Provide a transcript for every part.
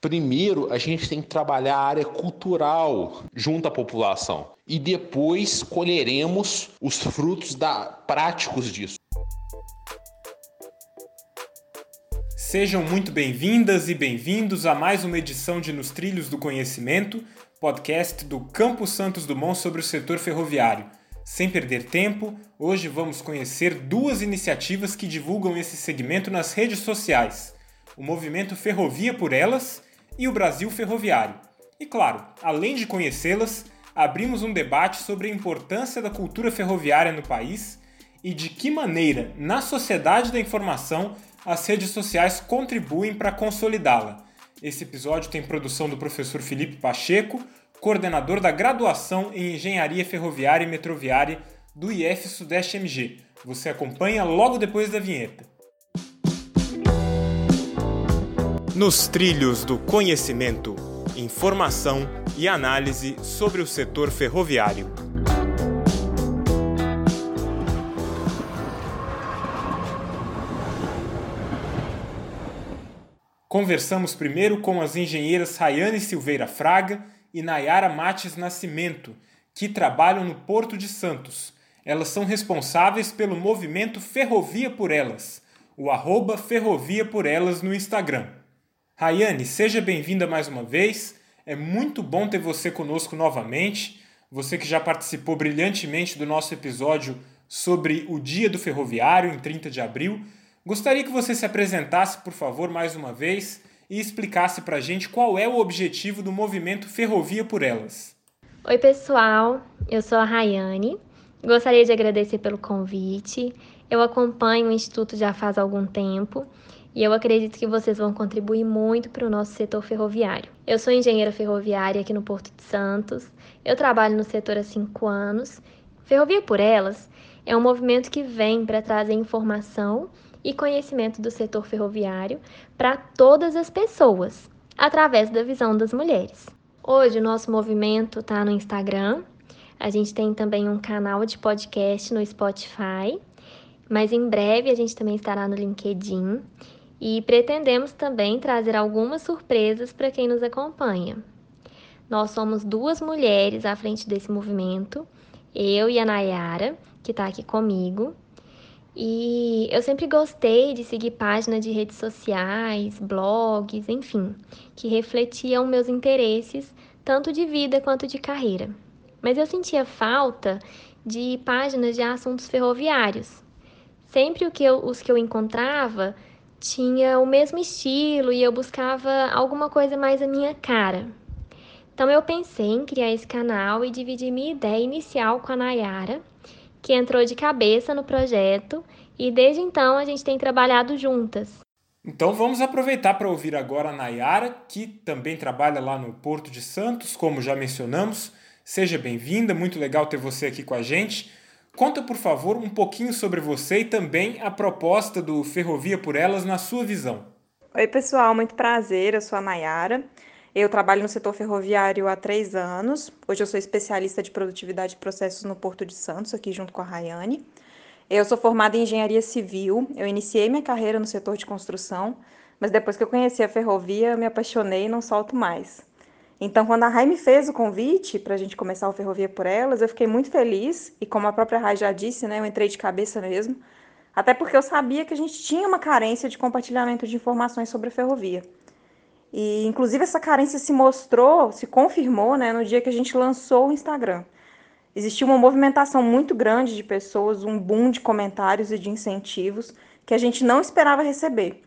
Primeiro, a gente tem que trabalhar a área cultural junto à população e depois colheremos os frutos da, práticos disso. Sejam muito bem-vindas e bem-vindos a mais uma edição de Nos Trilhos do Conhecimento, podcast do Campos Santos Dumont sobre o setor ferroviário. Sem perder tempo, hoje vamos conhecer duas iniciativas que divulgam esse segmento nas redes sociais: o Movimento Ferrovia por Elas e o Brasil Ferroviário. E claro, além de conhecê-las, abrimos um debate sobre a importância da cultura ferroviária no país e de que maneira, na sociedade da informação, as redes sociais contribuem para consolidá-la. Esse episódio tem produção do professor Felipe Pacheco, coordenador da graduação em Engenharia Ferroviária e Metroviária do IF Sudeste MG. Você acompanha logo depois da vinheta. Nos trilhos do conhecimento, informação e análise sobre o setor ferroviário. Conversamos primeiro com as engenheiras Rayane Silveira Fraga e Nayara Mates Nascimento, que trabalham no Porto de Santos. Elas são responsáveis pelo movimento Ferrovia por Elas, o arroba Ferrovia por Elas no Instagram. Rayane, seja bem-vinda mais uma vez. É muito bom ter você conosco novamente. Você que já participou brilhantemente do nosso episódio sobre o Dia do Ferroviário, em 30 de abril. Gostaria que você se apresentasse, por favor, mais uma vez e explicasse para a gente qual é o objetivo do movimento Ferrovia por Elas. Oi, pessoal, eu sou a Rayane. Gostaria de agradecer pelo convite. Eu acompanho o Instituto já faz algum tempo e eu acredito que vocês vão contribuir muito para o nosso setor ferroviário. Eu sou engenheira ferroviária aqui no Porto de Santos, eu trabalho no setor há cinco anos. Ferrovia por Elas é um movimento que vem para trazer informação e conhecimento do setor ferroviário para todas as pessoas, através da visão das mulheres. Hoje o nosso movimento está no Instagram, a gente tem também um canal de podcast no Spotify, mas em breve a gente também estará no LinkedIn e pretendemos também trazer algumas surpresas para quem nos acompanha. Nós somos duas mulheres à frente desse movimento, eu e a Nayara, que está aqui comigo, e eu sempre gostei de seguir páginas de redes sociais, blogs, enfim, que refletiam meus interesses, tanto de vida quanto de carreira. Mas eu sentia falta de páginas de assuntos ferroviários. Sempre que eu, os que eu encontrava tinha o mesmo estilo e eu buscava alguma coisa mais a minha cara. Então eu pensei em criar esse canal e dividir minha ideia inicial com a Nayara que entrou de cabeça no projeto e desde então a gente tem trabalhado juntas. Então vamos aproveitar para ouvir agora a Nayara, que também trabalha lá no Porto de Santos, como já mencionamos. Seja bem-vinda, muito legal ter você aqui com a gente. Conta, por favor, um pouquinho sobre você e também a proposta do Ferrovia por Elas na sua visão. Oi, pessoal, muito prazer. Eu sou a Nayara. Eu trabalho no setor ferroviário há três anos. Hoje eu sou especialista de produtividade de processos no Porto de Santos, aqui junto com a Rayane. Eu sou formada em engenharia civil. Eu iniciei minha carreira no setor de construção, mas depois que eu conheci a ferrovia, eu me apaixonei e não solto mais. Então, quando a Rai me fez o convite para a gente começar o Ferrovia por Elas, eu fiquei muito feliz e, como a própria Rai já disse, né, eu entrei de cabeça mesmo, até porque eu sabia que a gente tinha uma carência de compartilhamento de informações sobre a ferrovia. E, inclusive, essa carência se mostrou, se confirmou né, no dia que a gente lançou o Instagram. Existiu uma movimentação muito grande de pessoas, um boom de comentários e de incentivos que a gente não esperava receber.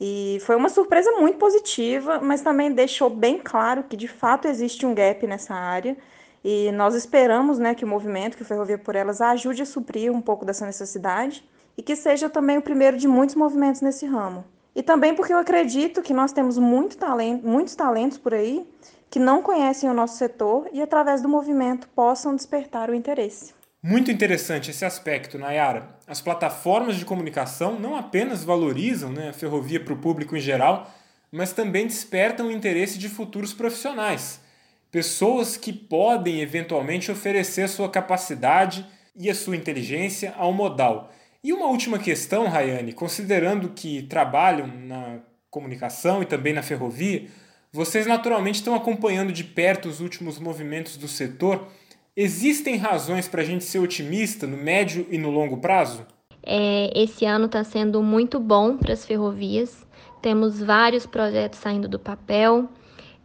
E foi uma surpresa muito positiva, mas também deixou bem claro que de fato existe um gap nessa área. E nós esperamos né, que o movimento, que o Ferrovia por Elas, ajude a suprir um pouco dessa necessidade e que seja também o primeiro de muitos movimentos nesse ramo. E também porque eu acredito que nós temos muito talento, muitos talentos por aí que não conhecem o nosso setor e, através do movimento, possam despertar o interesse. Muito interessante esse aspecto, Nayara. As plataformas de comunicação não apenas valorizam né, a ferrovia para o público em geral, mas também despertam o interesse de futuros profissionais. Pessoas que podem eventualmente oferecer sua capacidade e a sua inteligência ao modal. E uma última questão, Rayane, considerando que trabalham na comunicação e também na ferrovia, Vocês naturalmente estão acompanhando de perto os últimos movimentos do setor. Existem razões para a gente ser otimista no médio e no longo prazo? É, esse ano está sendo muito bom para as ferrovias. Temos vários projetos saindo do papel.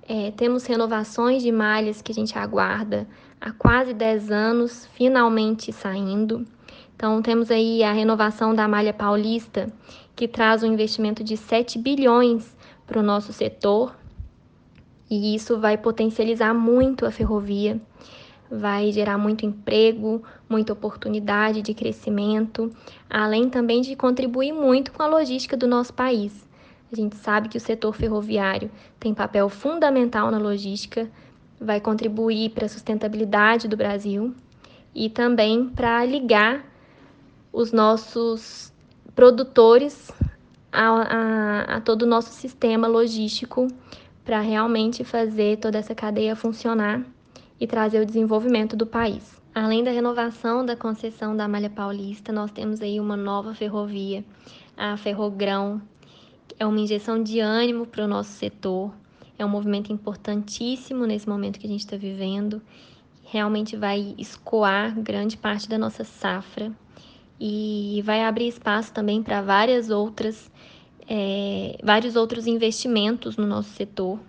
É, temos renovações de malhas que a gente aguarda há quase 10 anos, finalmente saindo. Então, temos aí a renovação da malha paulista, que traz um investimento de 7 bilhões para o nosso setor, e isso vai potencializar muito a ferrovia, vai gerar muito emprego, muita oportunidade de crescimento, além também de contribuir muito com a logística do nosso país. A gente sabe que o setor ferroviário tem papel fundamental na logística, vai contribuir para a sustentabilidade do Brasil e também para ligar os nossos produtores a, a, a todo o nosso sistema logístico para realmente fazer toda essa cadeia funcionar e trazer o desenvolvimento do país. Além da renovação da concessão da Malha Paulista, nós temos aí uma nova ferrovia, a Ferrogrão. É uma injeção de ânimo para o nosso setor, é um movimento importantíssimo nesse momento que a gente está vivendo. Realmente vai escoar grande parte da nossa safra e vai abrir espaço também para várias outras é, vários outros investimentos no nosso setor.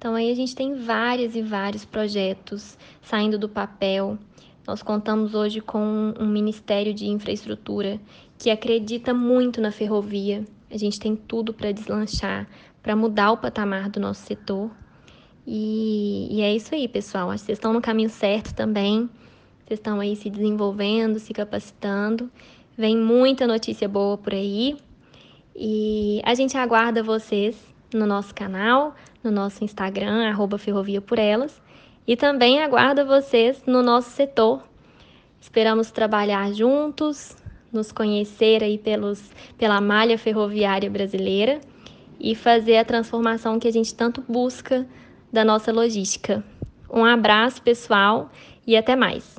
Então aí a gente tem vários e vários projetos saindo do papel. Nós contamos hoje com um Ministério de Infraestrutura que acredita muito na ferrovia. A gente tem tudo para deslanchar, para mudar o patamar do nosso setor. E, e, é isso aí, pessoal. Acho que vocês estão no caminho certo também. Vocês estão aí se desenvolvendo, se capacitando. Vem muita notícia boa por aí. E a gente aguarda vocês no nosso canal, no nosso Instagram, arroba Ferrovia por Elas, e também aguarda vocês no nosso setor. Esperamos trabalhar juntos, nos conhecer aí pelos, pela malha ferroviária brasileira e fazer a transformação que a gente tanto busca da nossa logística. Um abraço, pessoal, e até mais.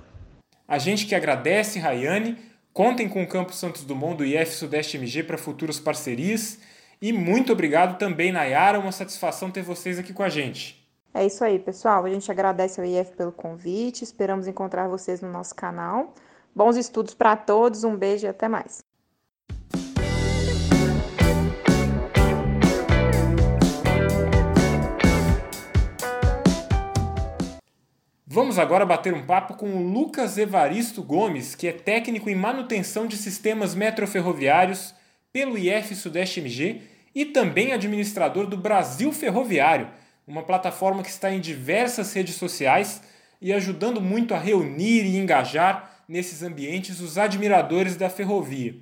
A gente que agradece, Rayane. Contem com o Campus Santos Dumont do IF Sudeste MG para futuras parcerias. E muito obrigado também, Nayara. Uma satisfação ter vocês aqui com a gente. É isso aí, pessoal. A gente agradece ao IF pelo convite. Esperamos encontrar vocês no nosso canal. Bons estudos para todos. Um beijo e até mais. Vamos agora bater um papo com o Lucas Evaristo Gomes, que é técnico em manutenção de sistemas metroferroviários pelo IF Sudeste MG e também administrador do Brasil Ferroviário, uma plataforma que está em diversas redes sociais e ajudando muito a reunir e engajar nesses ambientes os admiradores da ferrovia.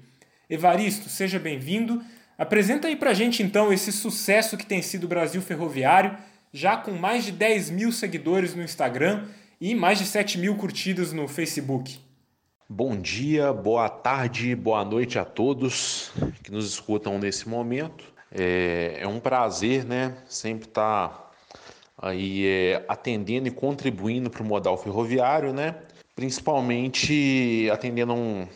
Evaristo, seja bem-vindo. Apresenta aí pra gente então esse sucesso que tem sido o Brasil Ferroviário, já com mais de 10 mil seguidores no Instagram e mais de 7 mil curtidas no Facebook. Bom dia, boa tarde, boa noite a todos que nos escutam nesse momento. É, é um prazer, né, sempre estar tá aí é, atendendo e contribuindo para o modal ferroviário, né, principalmente atendendo a um,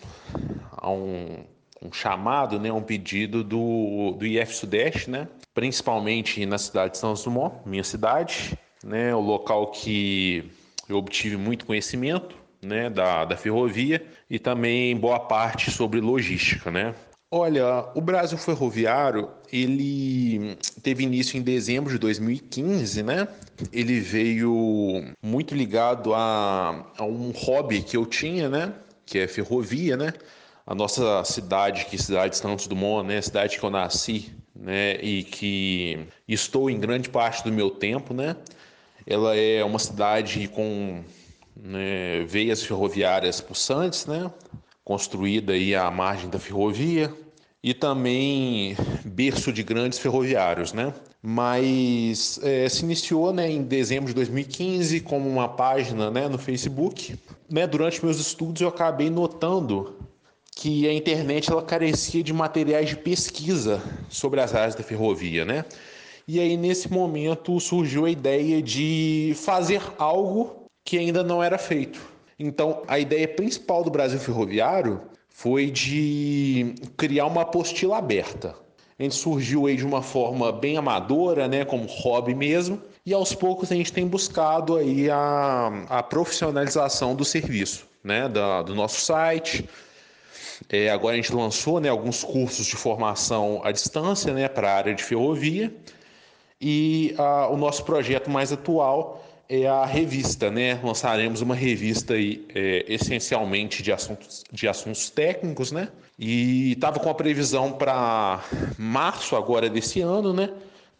a um, um chamado, né, um pedido do, do IF Sudeste, né, principalmente na cidade de São Dumont, minha cidade, né, o local que eu obtive muito conhecimento né, da, da ferrovia e também boa parte sobre logística, né? Olha, o Brasil Ferroviário, ele teve início em dezembro de 2015, né? Ele veio muito ligado a, a um hobby que eu tinha, né? Que é ferrovia, né? A nossa cidade, que é cidade de Santos Dumont, né? A cidade que eu nasci, né? E que estou em grande parte do meu tempo, né? Ela é uma cidade com né, veias ferroviárias pulsantes, né, construída aí à margem da ferrovia, e também berço de grandes ferroviários, né? Mas é, se iniciou né, em dezembro de 2015 como uma página né, no Facebook. Né, durante meus estudos eu acabei notando que a internet ela carecia de materiais de pesquisa sobre as áreas da ferrovia, né? E aí, nesse momento, surgiu a ideia de fazer algo que ainda não era feito. Então, a ideia principal do Brasil Ferroviário foi de criar uma apostila aberta. A gente surgiu aí de uma forma bem amadora, né, como hobby mesmo, e aos poucos a gente tem buscado aí a, a profissionalização do serviço, né, da, do nosso site. É, agora a gente lançou né, alguns cursos de formação à distância né, para a área de ferrovia e a, o nosso projeto mais atual é a revista, né? Lançaremos uma revista aí, é, essencialmente de assuntos, de assuntos técnicos, né? E estava com a previsão para março agora desse ano, né?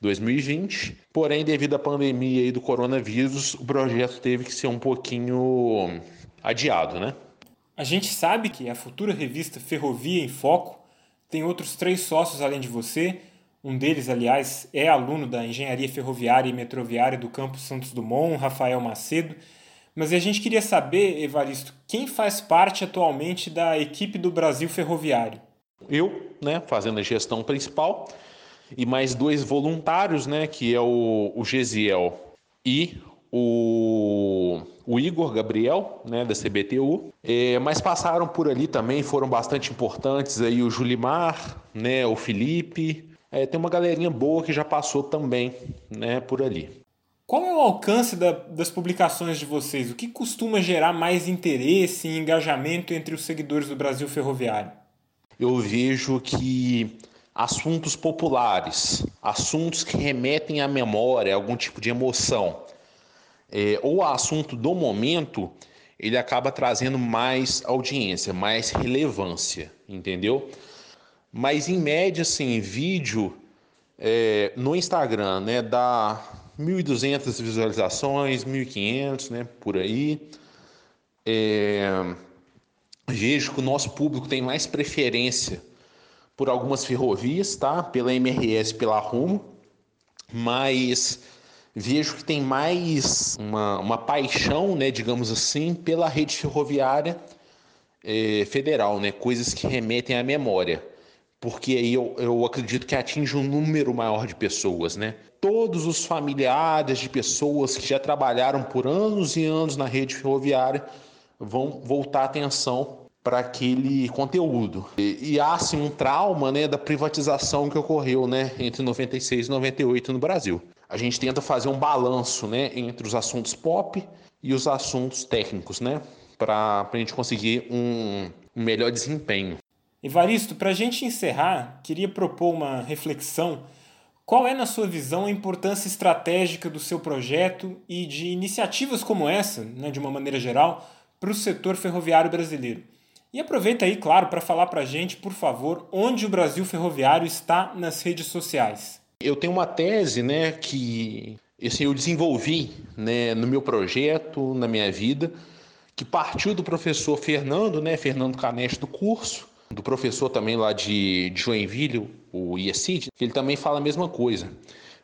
2020. Porém, devido à pandemia e do coronavírus, o projeto teve que ser um pouquinho adiado, né? A gente sabe que a futura revista Ferrovia em Foco tem outros três sócios além de você, um deles, aliás, é aluno da Engenharia Ferroviária e Metroviária do campus Santos Dumont, Rafael Macedo. Mas a gente queria saber, Evaristo, quem faz parte atualmente da equipe do Brasil Ferroviário? Eu, né, fazendo a gestão principal, e mais dois voluntários, né, que é o, o Gesiel e o, o Igor Gabriel, né, da CBTU, é, mas passaram por ali também, foram bastante importantes aí o Julimar, né, o Felipe, é, tem uma galerinha boa que já passou também né, por ali. Qual é o alcance da, das publicações de vocês? O que costuma gerar mais interesse e engajamento entre os seguidores do Brasil Ferroviário? Eu vejo que assuntos populares, assuntos que remetem à memória, algum tipo de emoção, é, ou assunto do momento, ele acaba trazendo mais audiência, mais relevância, entendeu? Mas em média, assim, vídeo é, no Instagram, né, dá 1.200 visualizações, 1.500, né, por aí. É, vejo que o nosso público tem mais preferência por algumas ferrovias, tá? Pela MRS, pela Rumo, mas vejo que tem mais uma, uma paixão, né, digamos assim, pela rede ferroviária é, federal, né? Coisas que remetem à memória porque aí eu, eu acredito que atinge um número maior de pessoas, né? Todos os familiares de pessoas que já trabalharam por anos e anos na rede ferroviária vão voltar atenção para aquele conteúdo. E, e, há assim um trauma, né, da privatização que ocorreu, né, entre 96 e 98 no Brasil. A gente tenta fazer um balanço, né, entre os assuntos pop e os assuntos técnicos, né, para a gente conseguir um, um melhor desempenho. Evaristo, para a gente encerrar, queria propor uma reflexão. Qual é, na sua visão, a importância estratégica do seu projeto e de iniciativas como essa, né, de uma maneira geral, para o setor ferroviário brasileiro? E aproveita aí, claro, para falar para a gente, por favor, onde o Brasil Ferroviário está nas redes sociais. Eu tenho uma tese né, que assim, eu desenvolvi né, no meu projeto, na minha vida, que partiu do professor Fernando, né, Fernando Caneste do curso, do professor também lá de, Joinville, o IECID, que ele também fala a mesma coisa.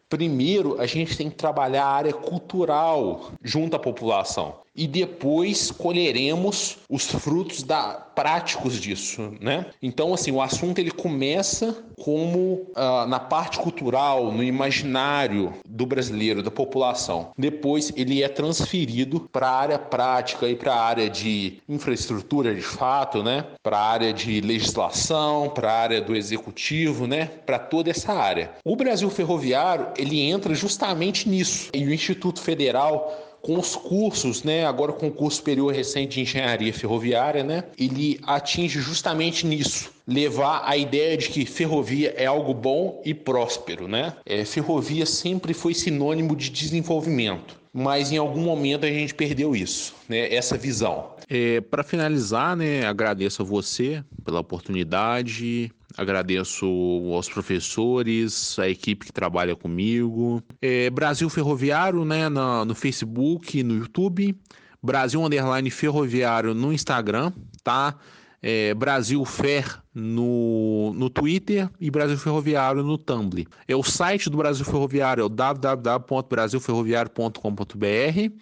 Primeiro, a gente tem que trabalhar a área cultural junto à população e depois colheremos os frutos da, práticos disso, né? Então, assim, o assunto ele começa como uh, na parte cultural, no imaginário do brasileiro, da população. Depois ele é transferido para a área prática e para a área de infraestrutura de fato, né? Para a área de legislação, para a área do executivo, né? Para toda essa área. O Brasil Ferroviário ele entra justamente nisso. E o Instituto Federal com os cursos, né, agora com o curso superior recente de engenharia ferroviária, né, ele atinge justamente nisso, levar a ideia de que ferrovia é algo bom e próspero, né? É, ferrovia sempre foi sinônimo de desenvolvimento mas em algum momento a gente perdeu isso, né? essa visão. É, Para finalizar, né, agradeço a você pela oportunidade, agradeço aos professores, a equipe que trabalha comigo. É, Brasil Ferroviário né, no, no Facebook, no YouTube, Brasil Underline Ferroviário no Instagram, tá? é, Brasil Fer no, no Twitter e Brasil Ferroviário no Tumblr. É o site do Brasil Ferroviário, é o www.brasilferroviário.com.br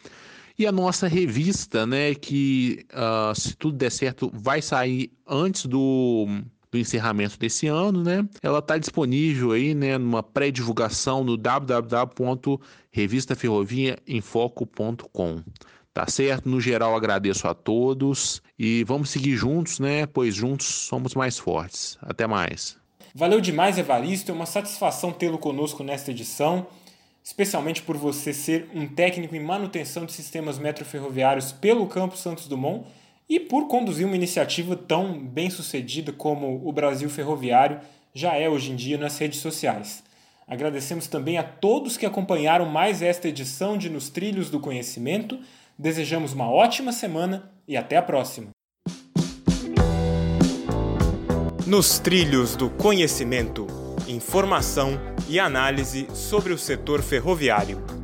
e a nossa revista, né, que uh, se tudo der certo vai sair antes do, do encerramento desse ano, né? Ela está disponível aí, né, numa pré-divulgação no www.revistaferroviaemfoco.com. Tá certo? No geral, agradeço a todos e vamos seguir juntos, né? Pois juntos somos mais fortes. Até mais. Valeu demais, Evaristo. É uma satisfação tê-lo conosco nesta edição, especialmente por você ser um técnico em manutenção de sistemas metroferroviários pelo Campo Santos Dumont e por conduzir uma iniciativa tão bem sucedida como o Brasil Ferroviário já é hoje em dia nas redes sociais. Agradecemos também a todos que acompanharam mais esta edição de Nos Trilhos do Conhecimento. Desejamos uma ótima semana e até a próxima. Nos Trilhos do Conhecimento informação e análise sobre o setor ferroviário.